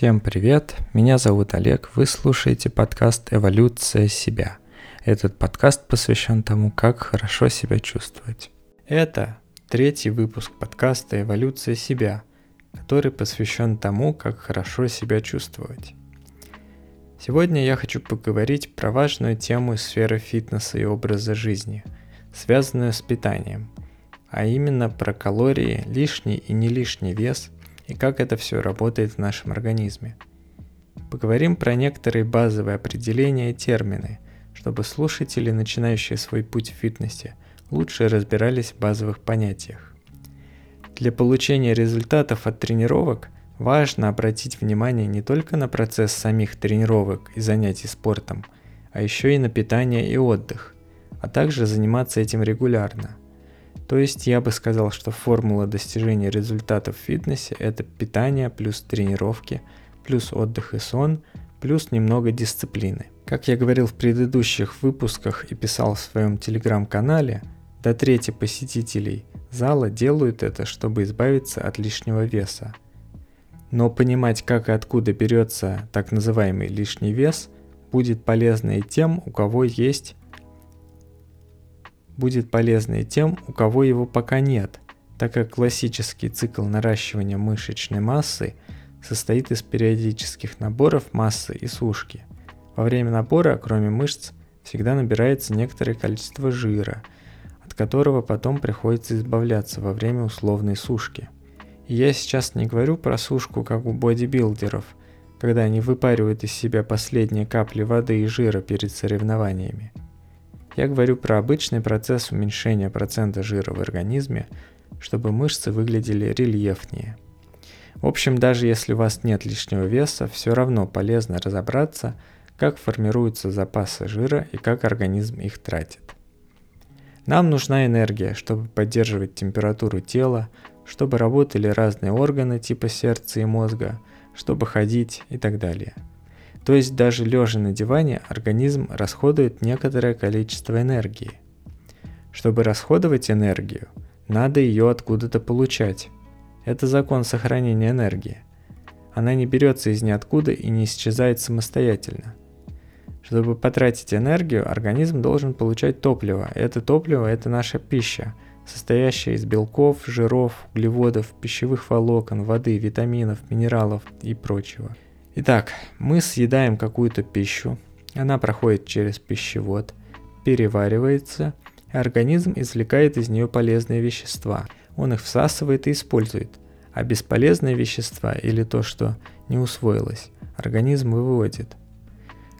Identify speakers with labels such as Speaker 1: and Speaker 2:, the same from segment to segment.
Speaker 1: Всем привет, меня зовут Олег, вы слушаете подкаст «Эволюция себя». Этот подкаст посвящен тому, как хорошо себя чувствовать. Это третий выпуск подкаста «Эволюция себя», который посвящен тому, как хорошо себя чувствовать. Сегодня я хочу поговорить про важную тему сферы фитнеса и образа жизни, связанную с питанием, а именно про калории, лишний и не лишний вес – и как это все работает в нашем организме. Поговорим про некоторые базовые определения и термины, чтобы слушатели, начинающие свой путь в фитнесе, лучше разбирались в базовых понятиях. Для получения результатов от тренировок важно обратить внимание не только на процесс самих тренировок и занятий спортом, а еще и на питание и отдых, а также заниматься этим регулярно. То есть я бы сказал, что формула достижения результатов в фитнесе – это питание плюс тренировки, плюс отдых и сон, плюс немного дисциплины. Как я говорил в предыдущих выпусках и писал в своем телеграм-канале, до трети посетителей зала делают это, чтобы избавиться от лишнего веса. Но понимать, как и откуда берется так называемый лишний вес, будет полезно и тем, у кого есть будет полезно и тем, у кого его пока нет, так как классический цикл наращивания мышечной массы состоит из периодических наборов массы и сушки. Во время набора, кроме мышц, всегда набирается некоторое количество жира, от которого потом приходится избавляться во время условной сушки. И я сейчас не говорю про сушку, как у бодибилдеров, когда они выпаривают из себя последние капли воды и жира перед соревнованиями. Я говорю про обычный процесс уменьшения процента жира в организме, чтобы мышцы выглядели рельефнее. В общем, даже если у вас нет лишнего веса, все равно полезно разобраться, как формируются запасы жира и как организм их тратит. Нам нужна энергия, чтобы поддерживать температуру тела, чтобы работали разные органы типа сердца и мозга, чтобы ходить и так далее – то есть даже лежа на диване организм расходует некоторое количество энергии. Чтобы расходовать энергию, надо ее откуда-то получать. Это закон сохранения энергии. Она не берется из ниоткуда и не исчезает самостоятельно. Чтобы потратить энергию, организм должен получать топливо. Это топливо – это наша пища, состоящая из белков, жиров, углеводов, пищевых волокон, воды, витаминов, минералов и прочего – Итак, мы съедаем какую-то пищу, она проходит через пищевод, переваривается, и организм извлекает из нее полезные вещества. Он их всасывает и использует, а бесполезные вещества или то, что не усвоилось, организм выводит.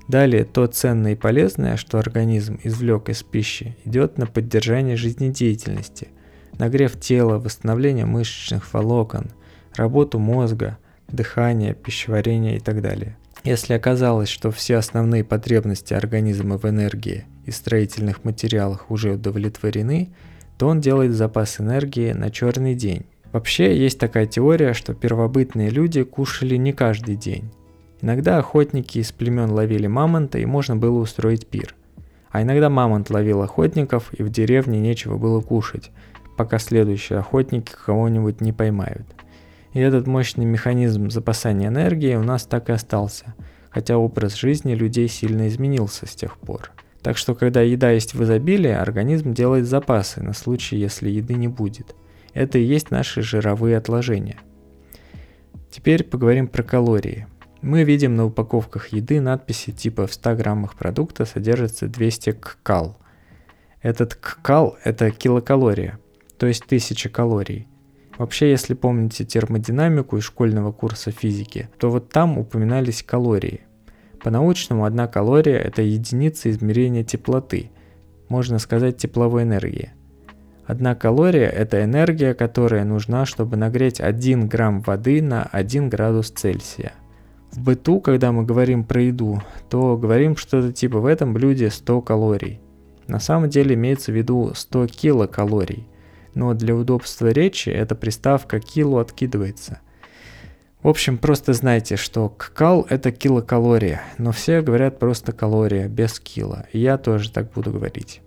Speaker 1: Далее то ценное и полезное, что организм извлек из пищи, идет на поддержание жизнедеятельности, нагрев тела, восстановление мышечных волокон, работу мозга – дыхание, пищеварение и так далее. Если оказалось, что все основные потребности организма в энергии и строительных материалах уже удовлетворены, то он делает запас энергии на черный день. Вообще есть такая теория, что первобытные люди кушали не каждый день. Иногда охотники из племен ловили мамонта и можно было устроить пир. А иногда мамонт ловил охотников и в деревне нечего было кушать, пока следующие охотники кого-нибудь не поймают – и этот мощный механизм запасания энергии у нас так и остался, хотя образ жизни людей сильно изменился с тех пор. Так что когда еда есть в изобилии, организм делает запасы на случай, если еды не будет. Это и есть наши жировые отложения. Теперь поговорим про калории. Мы видим на упаковках еды надписи типа в 100 граммах продукта содержится 200 ккал. Этот ккал – это килокалория, то есть 1000 калорий. Вообще, если помните термодинамику из школьного курса физики, то вот там упоминались калории. По-научному одна калория – это единица измерения теплоты, можно сказать тепловой энергии. Одна калория – это энергия, которая нужна, чтобы нагреть 1 грамм воды на 1 градус Цельсия. В быту, когда мы говорим про еду, то говорим что-то типа в этом блюде 100 калорий. На самом деле имеется в виду 100 килокалорий но для удобства речи эта приставка кило откидывается. В общем, просто знайте, что ккал это килокалория, но все говорят просто калория, без кило, я тоже так буду говорить.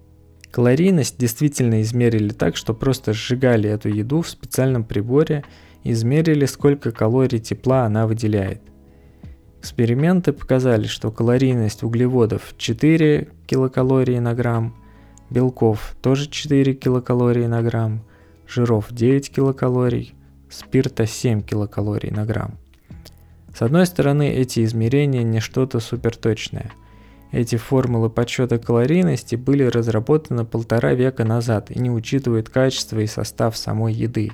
Speaker 1: Калорийность действительно измерили так, что просто сжигали эту еду в специальном приборе и измерили, сколько калорий тепла она выделяет. Эксперименты показали, что калорийность углеводов 4 килокалории на грамм, белков тоже 4 килокалории на грамм, жиров 9 килокалорий, спирта 7 килокалорий на грамм. С одной стороны, эти измерения не что-то суперточное. Эти формулы подсчета калорийности были разработаны полтора века назад и не учитывают качество и состав самой еды.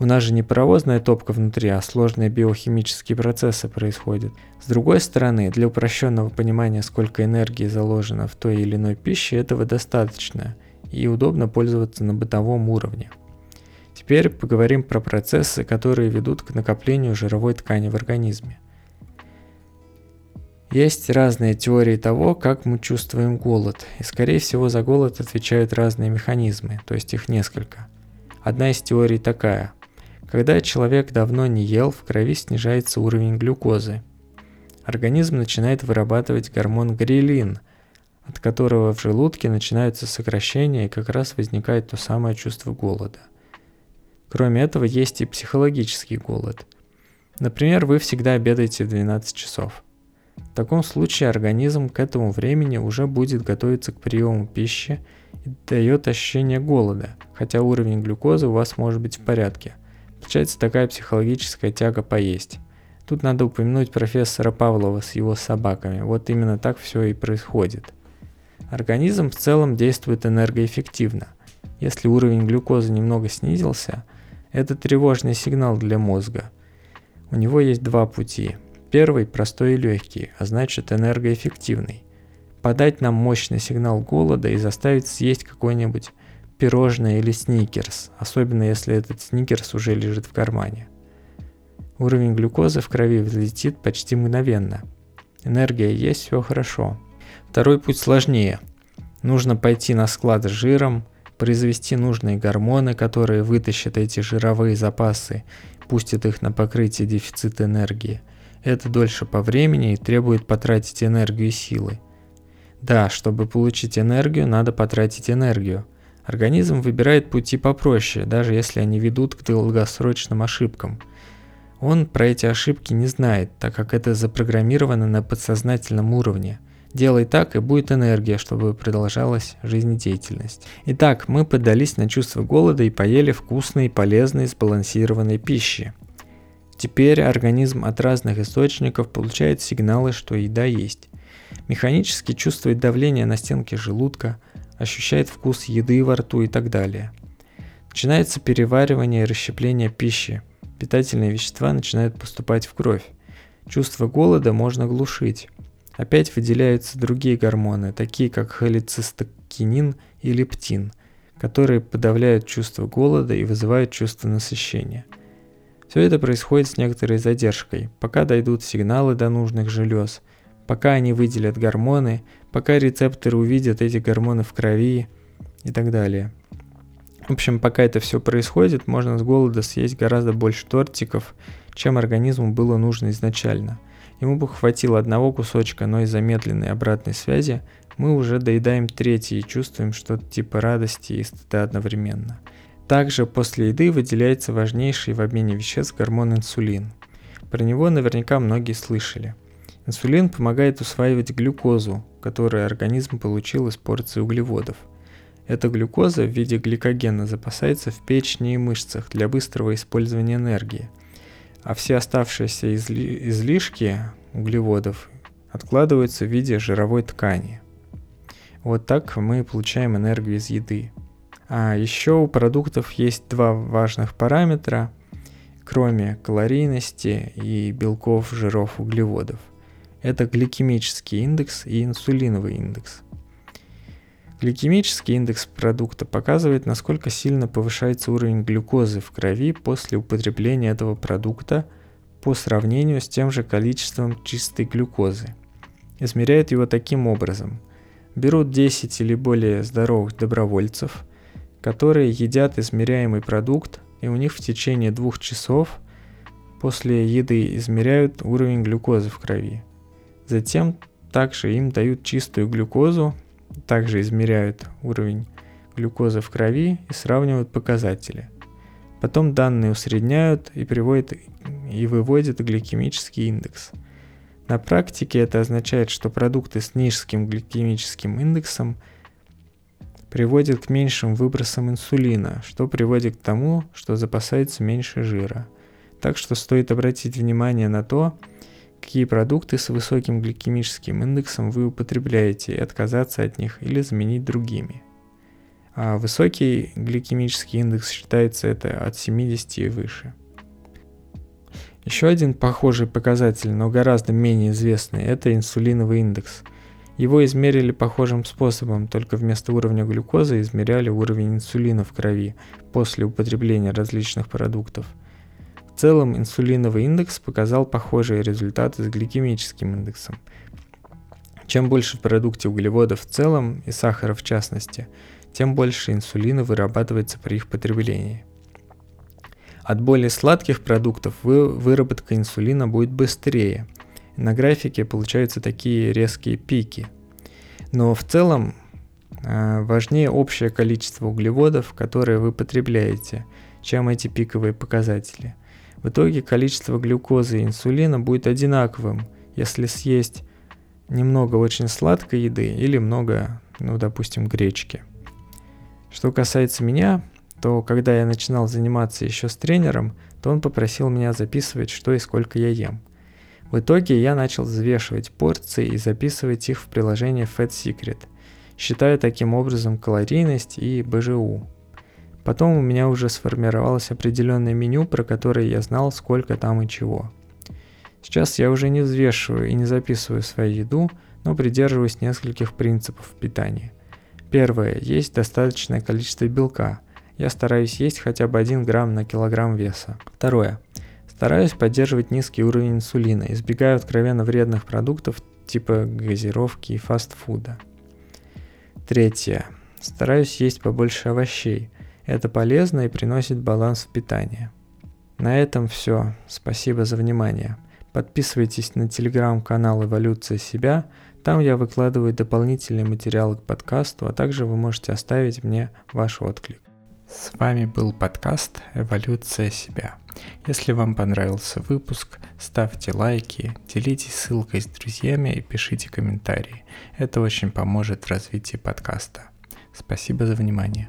Speaker 1: У нас же не паровозная топка внутри, а сложные биохимические процессы происходят. С другой стороны, для упрощенного понимания, сколько энергии заложено в той или иной пище, этого достаточно и удобно пользоваться на бытовом уровне. Теперь поговорим про процессы, которые ведут к накоплению жировой ткани в организме. Есть разные теории того, как мы чувствуем голод, и скорее всего за голод отвечают разные механизмы, то есть их несколько. Одна из теорий такая. Когда человек давно не ел, в крови снижается уровень глюкозы. Организм начинает вырабатывать гормон грилин, от которого в желудке начинаются сокращения и как раз возникает то самое чувство голода – Кроме этого, есть и психологический голод. Например, вы всегда обедаете в 12 часов. В таком случае организм к этому времени уже будет готовиться к приему пищи и дает ощущение голода, хотя уровень глюкозы у вас может быть в порядке. Получается такая психологическая тяга поесть. Тут надо упомянуть профессора Павлова с его собаками. Вот именно так все и происходит. Организм в целом действует энергоэффективно. Если уровень глюкозы немного снизился – это тревожный сигнал для мозга. У него есть два пути. Первый простой и легкий, а значит энергоэффективный. Подать нам мощный сигнал голода и заставить съесть какой-нибудь пирожное или сникерс, особенно если этот сникерс уже лежит в кармане. Уровень глюкозы в крови взлетит почти мгновенно. Энергия есть, все хорошо. Второй путь сложнее. Нужно пойти на склад с жиром, произвести нужные гормоны, которые вытащат эти жировые запасы, пустят их на покрытие дефицита энергии. Это дольше по времени и требует потратить энергию и силы. Да, чтобы получить энергию, надо потратить энергию. Организм выбирает пути попроще, даже если они ведут к долгосрочным ошибкам. Он про эти ошибки не знает, так как это запрограммировано на подсознательном уровне – Делай так, и будет энергия, чтобы продолжалась жизнедеятельность. Итак, мы поддались на чувство голода и поели вкусной, полезной, сбалансированной пищи. Теперь организм от разных источников получает сигналы, что еда есть. Механически чувствует давление на стенке желудка, ощущает вкус еды во рту и так далее. Начинается переваривание и расщепление пищи. Питательные вещества начинают поступать в кровь. Чувство голода можно глушить. Опять выделяются другие гормоны, такие как холецистокинин и лептин, которые подавляют чувство голода и вызывают чувство насыщения. Все это происходит с некоторой задержкой, пока дойдут сигналы до нужных желез, пока они выделят гормоны, пока рецепторы увидят эти гормоны в крови и так далее. В общем, пока это все происходит, можно с голода съесть гораздо больше тортиков, чем организму было нужно изначально – Ему бы хватило одного кусочка, но из-за медленной обратной связи мы уже доедаем третий и чувствуем что-то типа радости и стыда одновременно. Также после еды выделяется важнейший в обмене веществ гормон инсулин. Про него наверняка многие слышали. Инсулин помогает усваивать глюкозу, которую организм получил из порции углеводов. Эта глюкоза в виде гликогена запасается в печени и мышцах для быстрого использования энергии – а все оставшиеся изли- излишки углеводов откладываются в виде жировой ткани. Вот так мы получаем энергию из еды. А еще у продуктов есть два важных параметра, кроме калорийности и белков, жиров, углеводов. Это гликемический индекс и инсулиновый индекс – Гликемический индекс продукта показывает, насколько сильно повышается уровень глюкозы в крови после употребления этого продукта по сравнению с тем же количеством чистой глюкозы. Измеряют его таким образом. Берут 10 или более здоровых добровольцев, которые едят измеряемый продукт, и у них в течение двух часов после еды измеряют уровень глюкозы в крови. Затем также им дают чистую глюкозу также измеряют уровень глюкозы в крови и сравнивают показатели. Потом данные усредняют и приводят и выводят гликемический индекс. На практике это означает, что продукты с низким гликемическим индексом приводят к меньшим выбросам инсулина, что приводит к тому, что запасается меньше жира. Так что стоит обратить внимание на то, какие продукты с высоким гликемическим индексом вы употребляете и отказаться от них или заменить другими. А высокий гликемический индекс считается это от 70 и выше. Еще один похожий показатель, но гораздо менее известный, это инсулиновый индекс. Его измерили похожим способом, только вместо уровня глюкозы измеряли уровень инсулина в крови после употребления различных продуктов. В целом инсулиновый индекс показал похожие результаты с гликемическим индексом. Чем больше в продукте углеводов в целом и сахара в частности, тем больше инсулина вырабатывается при их потреблении. От более сладких продуктов вы, выработка инсулина будет быстрее. На графике получаются такие резкие пики. Но в целом э, важнее общее количество углеводов, которые вы потребляете, чем эти пиковые показатели. В итоге количество глюкозы и инсулина будет одинаковым, если съесть немного очень сладкой еды или много, ну, допустим, гречки. Что касается меня, то когда я начинал заниматься еще с тренером, то он попросил меня записывать, что и сколько я ем. В итоге я начал взвешивать порции и записывать их в приложение Fat Secret, считая таким образом калорийность и БЖУ. Потом у меня уже сформировалось определенное меню, про которое я знал, сколько там и чего. Сейчас я уже не взвешиваю и не записываю свою еду, но придерживаюсь нескольких принципов питания. Первое. Есть достаточное количество белка – я стараюсь есть хотя бы 1 грамм на килограмм веса. Второе. Стараюсь поддерживать низкий уровень инсулина, избегаю откровенно вредных продуктов типа газировки и фастфуда. Третье. Стараюсь есть побольше овощей. Это полезно и приносит баланс в питании. На этом все. Спасибо за внимание. Подписывайтесь на телеграм-канал «Эволюция себя». Там я выкладываю дополнительные материалы к подкасту, а также вы можете оставить мне ваш отклик. С вами был подкаст «Эволюция себя». Если вам понравился выпуск, ставьте лайки, делитесь ссылкой с друзьями и пишите комментарии. Это очень поможет в развитии подкаста. Спасибо за внимание.